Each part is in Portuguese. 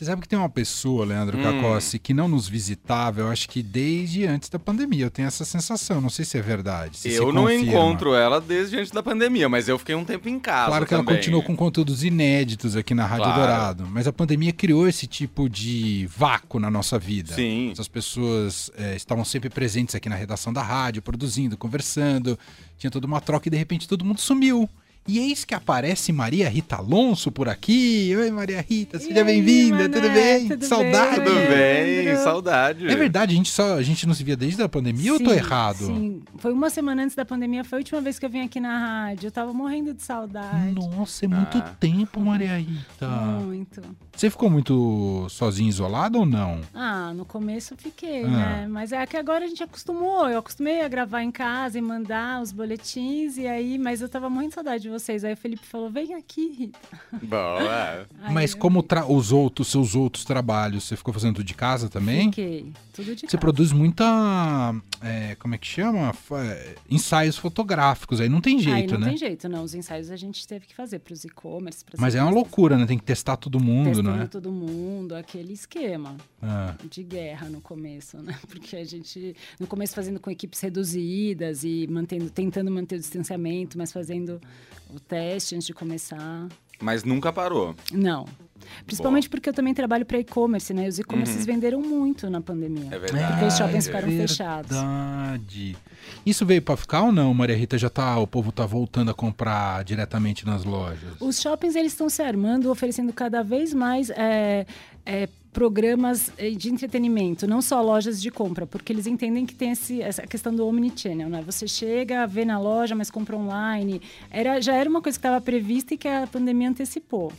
Você sabe que tem uma pessoa, Leandro Hum. Cacossi, que não nos visitava, eu acho que desde antes da pandemia. Eu tenho essa sensação, não sei se é verdade. se eu não confirma. encontro ela desde antes da pandemia, mas eu fiquei um tempo em casa. Claro que ela também. continuou com conteúdos inéditos aqui na Rádio Claro. Dourado, mas a pandemia criou esse tipo de vácuo na nossa vida. Sim. Essas pessoas eh, estavam sempre presentes aqui na redação da rádio, produzindo, conversando, tinha toda uma troca e de repente todo mundo sumiu. E eis que aparece Maria Rita Alonso por aqui. Oi, Maria Rita, seja bem-vinda, tudo bem? Tudo Saudade. bem, Tudo bem, saudade. É verdade, a gente, só, a gente não se via desde a pandemia ou eu tô Sim, errado? Sim, foi uma semana antes da pandemia, foi a última vez que eu vim aqui na rádio. Eu tava morrendo de saudade. Nossa, é muito Ah. tempo, Maria Rita. Muito. Você ficou muito sozinha, isolada ou não? Ah, no começo eu fiquei, Ah. né? Mas é que agora a gente acostumou. Eu acostumei a gravar em casa e mandar os boletins, e aí, mas eu tava morrendo de saudade de vocês. Aí o Felipe falou: vem aqui, Rita. Boa. Aí Mas eu como tra- os outros, seus outros trabalhos, você ficou fazendo tudo de casa também? Fiquei. Tudo de Você casa. produz muita, é, como é que chama? É, Ensaios fotográficos, aí não tem jeito, não né? tem jeito, não. Os ensaios a gente teve que fazer pros e-commerce. pras Mas é uma loucura, né? Tem que testar todo mundo, Testando né? todo mundo, aquele esquema. Ah, de guerra no começo, né? Porque a gente, no começo, fazendo com equipes reduzidas e mantendo, tentando manter o distanciamento, mas fazendo o teste antes de começar. Mas nunca parou. Não. Principalmente porque eu também trabalho para e-commerce, né? Os e-commerces venderam muito na pandemia. É verdade. Porque os shoppings É ficaram fechados. Verdade. Isso veio pra ficar ou não, Maria Rita? Já tá, o povo tá voltando a comprar diretamente nas lojas? Os shoppings eles estão se armando, oferecendo cada vez mais é, é, programas eh, de entretenimento, não só lojas de compra, porque eles entendem que tem esse, essa questão do omnichannel, né? Você chega, vê na loja, mas compra online. Era, já era uma coisa que estava prevista e que a pandemia antecipou.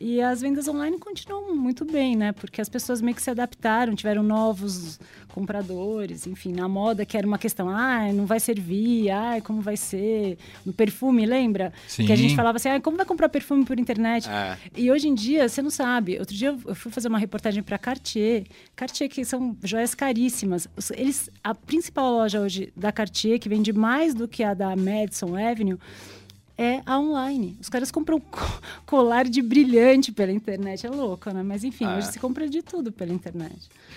E as vendas online continuam muito bem, né? Porque as pessoas meio que se adaptaram, tiveram novos compradores, enfim, na moda que era uma questão, ah, não vai servir, ah, como vai ser? No perfume, lembra? Sim. Que a gente falava assim, ah, como vai comprar perfume por internet? É. E hoje em dia, você não sabe. Outro dia eu fui fazer uma reportagem para Cartier. Cartier, que são joias caríssimas. Eles, a principal loja hoje da Cartier, que vende mais do que a da Madison Avenue, é a online. Os caras compram co- colar de brilhante pela internet. É louco, né? Mas enfim, Ah. hoje se compra de tudo pela internet.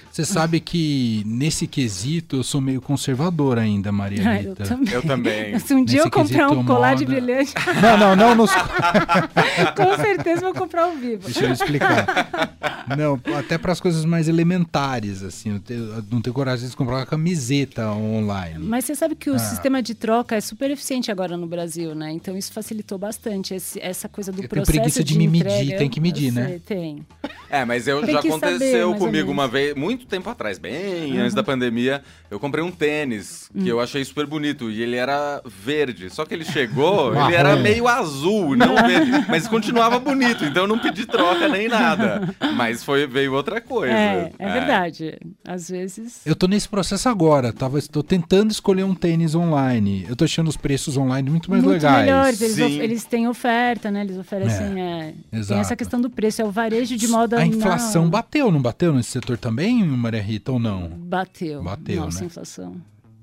Você sabe que nesse quesito eu sou meio conservador ainda, Maria Ah, eu também. Eu também. Se um dia Nesse eu comprar um colar de moda- brilhante, Não, não, não nos com certeza vou comprar ao vivo. Deixa eu explicar. Não, até para as coisas mais elementares, assim. Eu não tenho coragem de comprar uma camiseta online. Mas você sabe que o Ah. sistema de troca é super eficiente agora no Brasil, né? Então isso facilitou bastante esse- essa coisa do Eu processo preguiça de me medir, entrega. tem que medir, Eu né? sei, Tem. É, mas eu Tem já saber, aconteceu ou comigo uma vez, muito tempo atrás, bem antes da pandemia, eu comprei um tênis que Hum. eu achei super bonito e ele era verde. Só que ele chegou, ele era meio azul, não verde, mas continuava bonito, então eu não pedi troca nem nada. Mas foi veio outra coisa. É, é verdade. Às vezes. Eu tô nesse processo agora, tava, tô tentando escolher um tênis online. Eu tô achando os preços online muito mais muito legais. melhores. Eles, Sim. of- eles têm oferta, né? Eles oferecem. é, tem exato. essa questão do preço. É o varejo de moda. A inflação não- bateu, não bateu nesse setor também, Maria Rita, ou não? Bateu. Bateu, Nossa, né? inflação.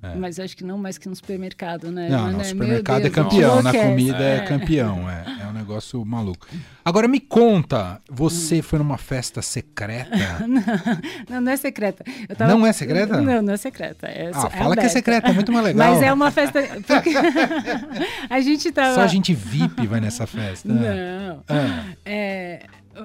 É. Mas acho que não mais que no supermercado, né? Não, não, né, supermercado é Deus, campeão, na comida é, É. campeão, é, é um negócio maluco. Agora me conta, você foi numa festa secreta? Não, não é secreta. Tava- Não é secreta? Não, não é secreta. É, Ah, é fala que é secreta, é muito mais legal. Mas é uma festa. Porque a gente tava. Só gente VIP vai nessa festa. Não. Ah, É,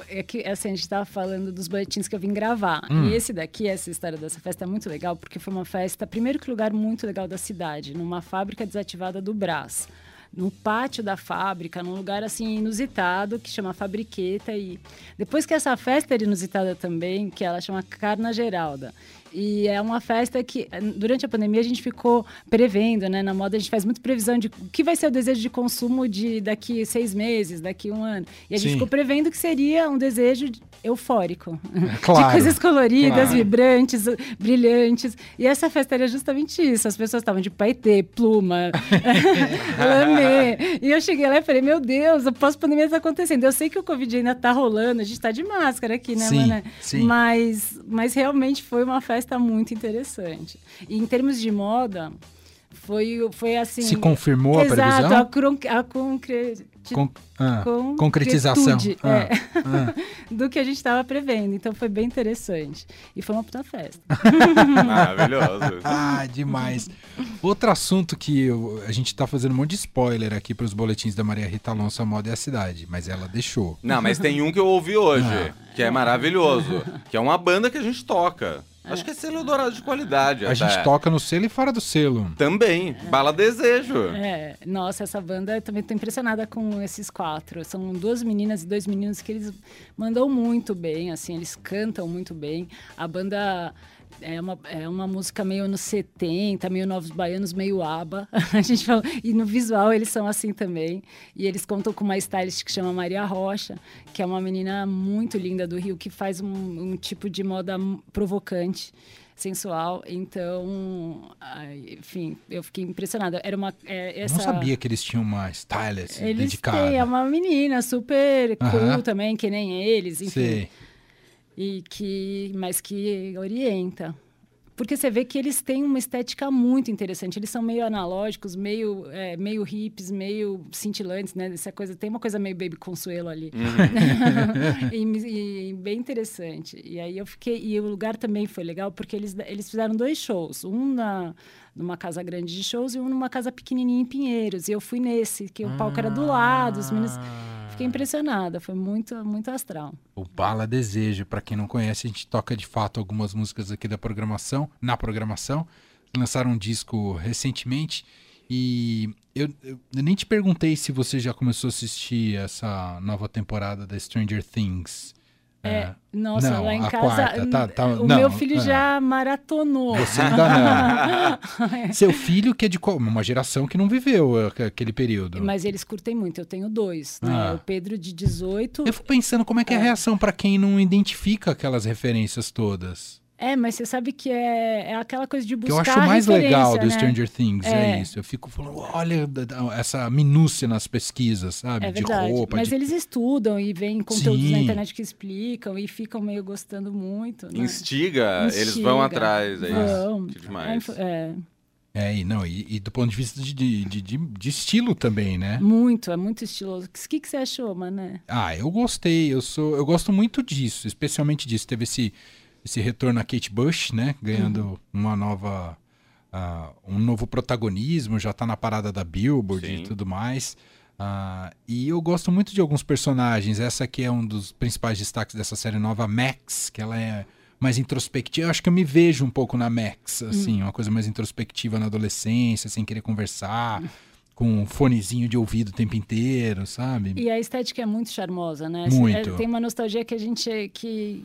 é que assim, a gente estava falando dos boletins que eu vim gravar. Hum. E esse daqui, essa história dessa festa é muito legal, porque foi uma festa, primeiro que lugar muito legal da cidade, numa fábrica desativada do Brás. No pátio da fábrica, num lugar assim inusitado, que chama Fabriqueta. E depois que essa festa era inusitada também, que ela chama Carna Geralda. E é uma festa que, durante a pandemia, a gente ficou prevendo, né? Na moda, a gente faz muito previsão de o que vai ser o desejo de consumo de daqui seis meses, daqui um ano. E a gente Sim. ficou prevendo que seria um desejo de- eufórico. claro, de coisas coloridas, claro. vibrantes, brilhantes. E essa festa era justamente isso. As pessoas estavam de paetê, pluma, lamê. E eu cheguei lá e falei, meu Deus, a pós-pandemia está acontecendo. Eu sei que o Covid ainda está rolando, a gente está de máscara aqui, né, Sim, Mané? sim. Mas, mas realmente foi uma festa muito interessante. E em termos de moda, foi, foi assim. Se confirmou a Exato, previsão? a, cron- a concre- Con- ah, concretização. Ah, é, ah. do que a gente estava prevendo. Então foi bem interessante. E foi uma puta festa. Maravilhoso. Ah, demais. Outro assunto que eu- a gente tá fazendo um monte de spoiler aqui pros boletins da Maria Rita Alonso, a moda é a cidade, mas ela deixou. Não, mas tem um que eu ouvi hoje, Ah. que é maravilhoso. Que é uma banda que a gente toca. Acho que é selo dourado de qualidade. A até. gente toca no selo e fora do selo. Também. Bala Desejo. É, nossa, essa banda eu também tô impressionada com esses quatro. São duas meninas e dois meninos que eles mandam muito bem, assim, eles cantam muito bem. A banda é uma, é uma música meio anos 70, meio Novos Baianos, meio ABBA. A gente fala, e no visual eles são assim também. E eles contam com uma stylist que chama Maria Rocha, que é uma menina muito linda do Rio, que faz um, um tipo de moda provocante sensual, então, enfim, eu fiquei impressionada. Era uma é, essa Não sabia que eles tinham uma stylist eles dedicada. têm, é uma menina super cool Aham. também, que nem eles, enfim. Sei. E que, mas que orienta. Porque você vê que eles têm uma estética muito interessante. Eles são meio analógicos, meio, é, meio hips, meio cintilantes, né? Essa coisa, tem uma coisa meio baby consuelo ali. e, me- e bem interessante. E aí eu fiquei. E o lugar também foi legal, porque eles, eles fizeram dois shows. Um na, numa casa grande de shows e um numa casa pequenininha em Pinheiros. E eu fui nesse, que o palco era do lado, os meninos. Fiquei impressionada, foi muito, muito astral. O Bala Desejo, pra quem não conhece, a gente toca de fato algumas músicas aqui da programação, na programação. Lançaram um disco recentemente e eu, eu nem te perguntei se você já começou a assistir essa nova temporada da Stranger Things. É, nossa, Não, lá em casa. quarta, tá- tá- o não, meu filho é. já maratonou. Você ainda não. Seu filho que é de? Uma geração que não viveu aquele período. Mas eles curtem muito. Eu tenho dois. Né? Ah. O Pedro de 18. Eu fico pensando como é que é a reação pra quem não identifica aquelas referências todas. É, mas você sabe que é, é aquela coisa de que buscar. eu acho mais legal do né? Stranger Things, é. É. isso. Eu fico falando, olha essa minúcia nas pesquisas, sabe? É de roupa, mas de... eles estudam e veem conteúdos na Sim. internet que explicam e ficam meio gostando muito. Né? Instiga, eles Instiga. vão atrás. É Vão. isso. Que demais. É, é, É, e, não, e, e do ponto de vista de, de, de- de- de estilo também, né? muito, é muito estiloso. O que, que você achou, Mané? Ah, eu gostei, eu sou, eu gosto muito disso, especialmente disso. Teve esse, esse retorno a Kate Bush, né? Ganhando Uhum. uma nova, ah, um novo protagonismo, já tá na parada da Billboard Sim. e tudo mais. Ah, e eu gosto muito de alguns personagens. Essa aqui é um dos principais destaques dessa série nova, Max, que ela é mais introspectiva. Eu acho que eu me vejo um pouco na Max, assim, uma coisa mais introspectiva na adolescência, sem querer conversar, com um fonezinho de ouvido o tempo inteiro, sabe? E a estética é muito charmosa, né? Muito. É, tem uma nostalgia que a gente, que,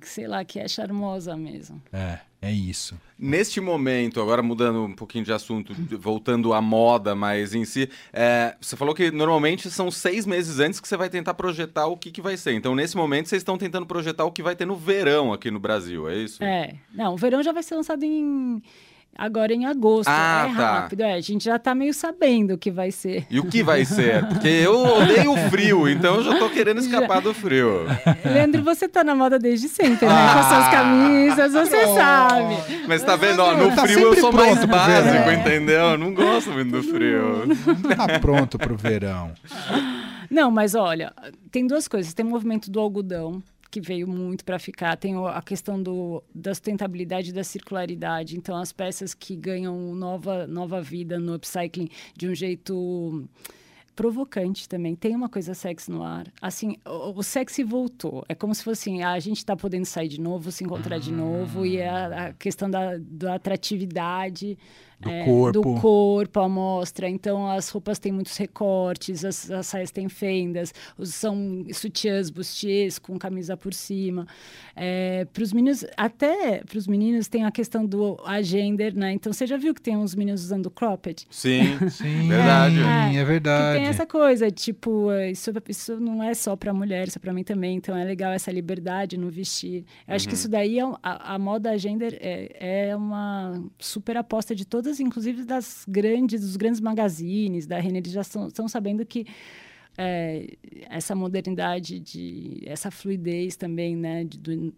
que, sei lá, que é charmosa mesmo. É, é isso. Neste momento, agora mudando um pouquinho de assunto, voltando à moda, mas em si, é, você falou que normalmente são seis meses antes que você vai tentar projetar o que, que vai ser. Então, nesse momento, vocês estão tentando projetar o que vai ter no verão aqui no Brasil, é isso? É. Não, o verão já vai ser lançado em. Agora em agosto. Ah, é tá. rápido, é. A gente já tá meio sabendo o que vai ser. E o que vai ser? Porque eu odeio o frio, então eu já tô querendo escapar do frio. Leandro, você tá na moda desde sempre, né? Ah. Com as suas camisas, você sabe. Mas tá vendo, ó, no Tá frio eu sou mais básico, verão. entendeu? Eu não gosto muito do frio. Tá pronto pro verão. Não, mas olha, tem duas coisas. Tem o movimento do algodão, que veio muito para ficar. Tem a questão do, da sustentabilidade e da circularidade. Então, as peças que ganham nova, nova vida no upcycling de um jeito provocante também. Tem uma coisa sexy no ar. Assim, o, o sexy voltou. É como se fosse assim, ah, a gente está podendo sair de novo, se encontrar de novo. E a, a questão da, da atratividade... Do é, corpo. do corpo, a mostra. Então, as roupas têm muitos recortes, as, as saias têm fendas, os, são sutiãs, bustiers com camisa por cima. para os meninos, até para os meninos tem a questão do agender, né? Então, você já viu que tem uns meninos usando cropped? Sim, Sim, verdade. é, Que verdade. Tem essa coisa, tipo, é, isso, isso não é só para mulher, isso é para mim também. Então, é legal essa liberdade no vestir. Eu acho que isso daí, é, a, a moda gender é, é uma super aposta de todas, inclusive das grandes, dos grandes magazines, da Renner, eles já estão estão sabendo que é, essa modernidade, de, essa fluidez também, né, de- do-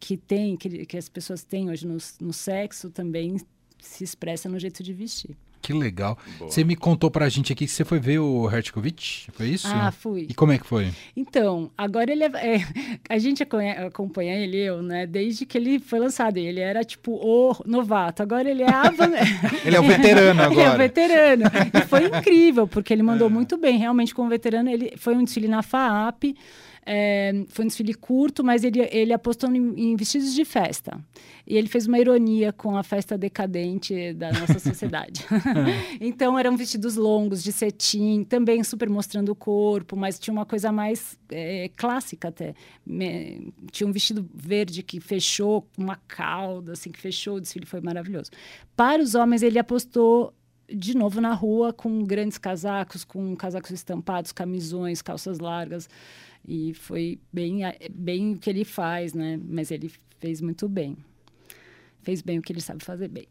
que tem, que, que as pessoas têm hoje no, no sexo também se expressa no jeito de vestir. Que legal. Boa. Você me contou pra gente aqui que você foi ver o Hertkovich, foi isso? Ah, fui. E como é que foi? Então, agora ele é, é, a gente acompanha ele, eu, né, desde que ele foi lançado. Ele era tipo o novato. Agora ele é a Ele é o veterano Ele é o agora. veterano. E foi incrível, porque ele mandou muito bem. Realmente, como veterano, ele foi um desfile na FAAP. É, foi um desfile curto, mas ele, ele apostou em, em vestidos de festa. E ele fez uma ironia com a festa decadente da nossa sociedade. então, eram vestidos longos, de cetim, também super mostrando o corpo, mas tinha uma coisa mais é, clássica até. Me- tinha um vestido verde que fechou, uma cauda, assim, que fechou. O desfile foi maravilhoso. Para os homens, ele apostou de novo na rua com grandes casacos, com casacos estampados, camisões, calças largas. E foi bem, a- bem o que ele faz, né? Mas ele fez muito bem. Fez bem o que ele sabe fazer bem.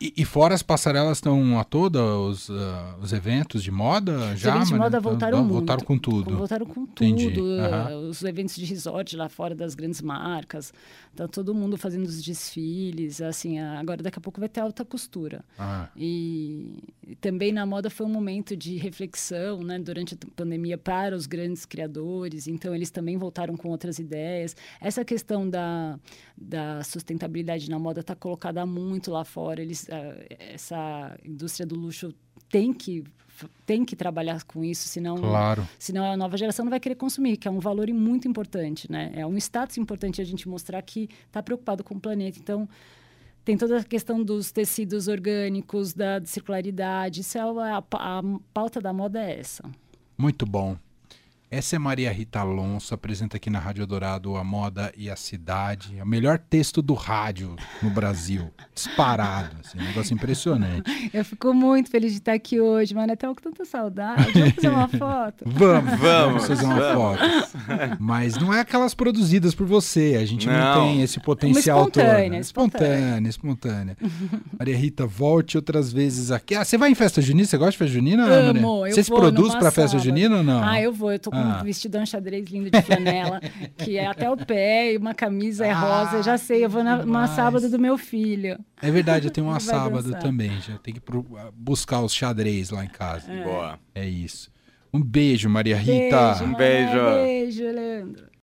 E, e fora as passarelas estão a toda, os, ah, os eventos de moda Os já? eventos de moda Então, voltaram então, muito. Voltaram com tudo. Voltaram com Entendi. tudo. Eh, Os eventos de resort lá fora das grandes marcas. Tá todo mundo fazendo os desfiles. Assim, a- agora daqui a pouco vai ter alta costura. Ah, E e também na moda foi um momento de reflexão, né, durante a pandemia para os grandes criadores. Então eles também voltaram com outras ideias. Essa questão da, da sustentabilidade na moda está colocada muito lá fora. Eles, ah, essa indústria do luxo tem que tem que trabalhar com isso, senão claro. senão a nova geração não vai querer consumir, que é um valor muito importante, né? É um status importante a gente mostrar que está preocupado com o planeta. Então, tem toda a questão dos tecidos orgânicos, da circularidade. Isso é a, a, a pauta da moda é essa. Muito bom. Essa é Maria Rita Alonso, apresenta aqui na Rádio Dourado a moda e a cidade. É o melhor texto do rádio no Brasil. Disparado. Assim, um negócio impressionante. Eu fico muito feliz de estar aqui hoje, mano. Até com tanta saudade. Vamos fazer uma foto? Vamos, Vamos, fazer uma vamos. foto. Mas não é aquelas produzidas por você. A gente não, Não. tem esse potencial todo. espontânea, né? espontânea. espontânea, espontânea. Maria Rita, volte outras vezes aqui. Ah, você vai em festa junina? Você gosta de festa junina? Amo, Maria? eu Você se produz pra festa junina ou não? Ah, eu vou. Eu tô com Ah. Um vestidão xadrez lindo de flanela, que é até o pé, e uma camisa é Ah, rosa. Já sei, eu vou na, numa demais. sábado do meu filho. É verdade, eu tenho uma sábado dançar. também. Já tenho que pro- buscar os xadrez lá em casa. Boa. É isso. Um beijo, Maria Rita. Beijo, Um beijo. Mané, Beijo, Leandro.